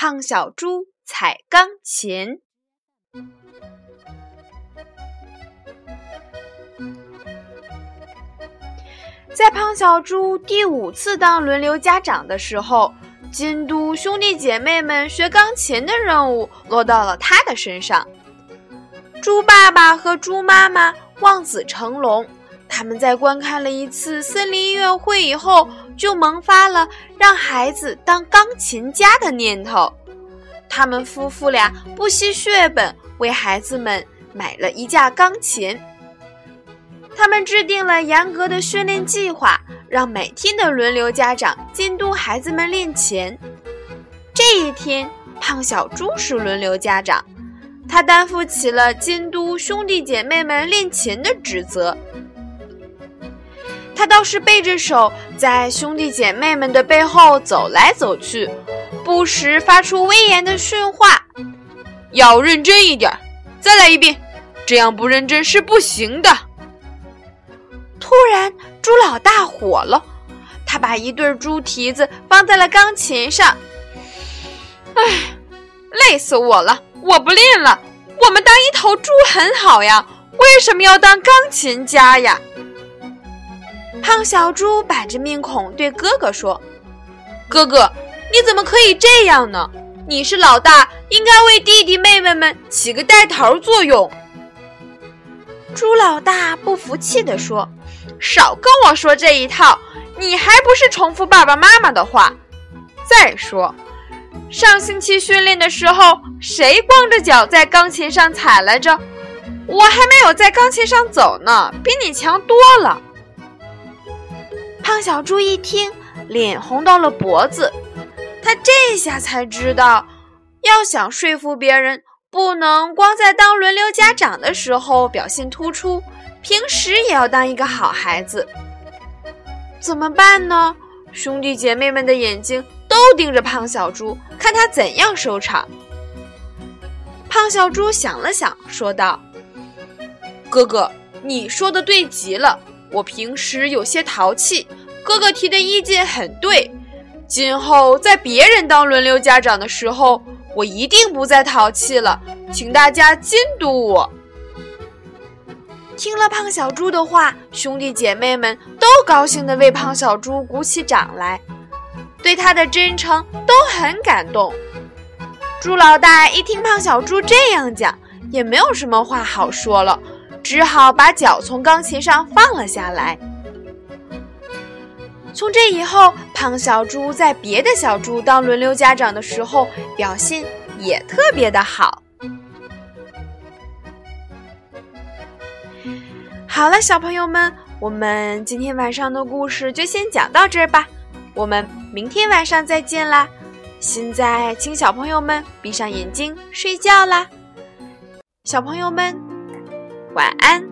胖小猪踩钢琴》。在胖小猪第五次当轮流家长的时候，监督兄弟姐妹们学钢琴的任务落到了他的身上。猪爸爸和猪妈妈望子成龙。他们在观看了一次森林音乐会以后，就萌发了让孩子当钢琴家的念头。他们夫妇俩不惜血本为孩子们买了一架钢琴。他们制定了严格的训练计划，让每天的轮流家长监督孩子们练琴。这一天，胖小猪是轮流家长，他担负起了监督兄弟姐妹们练琴的职责。他倒是背着手，在兄弟姐妹们的背后走来走去，不时发出威严的训话：“要认真一点，再来一遍，这样不认真是不行的。”突然，猪老大火了，他把一对猪蹄子放在了钢琴上。“唉，累死我了！我不练了。我们当一头猪很好呀，为什么要当钢琴家呀？”胖小猪板着面孔对哥哥说：“哥哥，你怎么可以这样呢？你是老大，应该为弟弟妹妹们起个带头作用。”猪老大不服气地说：“少跟我说这一套，你还不是重复爸爸妈妈的话？再说，上星期训练的时候，谁光着脚在钢琴上踩来着？我还没有在钢琴上走呢，比你强多了。”胖小猪一听，脸红到了脖子。他这下才知道，要想说服别人，不能光在当轮流家长的时候表现突出，平时也要当一个好孩子。怎么办呢？兄弟姐妹们的眼睛都盯着胖小猪，看他怎样收场。胖小猪想了想，说道：“哥哥，你说的对极了。我平时有些淘气。”哥哥提的意见很对，今后在别人当轮流家长的时候，我一定不再淘气了，请大家监督我。听了胖小猪的话，兄弟姐妹们都高兴地为胖小猪鼓起掌来，对他的真诚都很感动。猪老大一听胖小猪这样讲，也没有什么话好说了，只好把脚从钢琴上放了下来。从这以后，胖小猪在别的小猪当轮流家长的时候，表现也特别的好。好了，小朋友们，我们今天晚上的故事就先讲到这儿吧，我们明天晚上再见啦！现在，请小朋友们闭上眼睛睡觉啦，小朋友们晚安。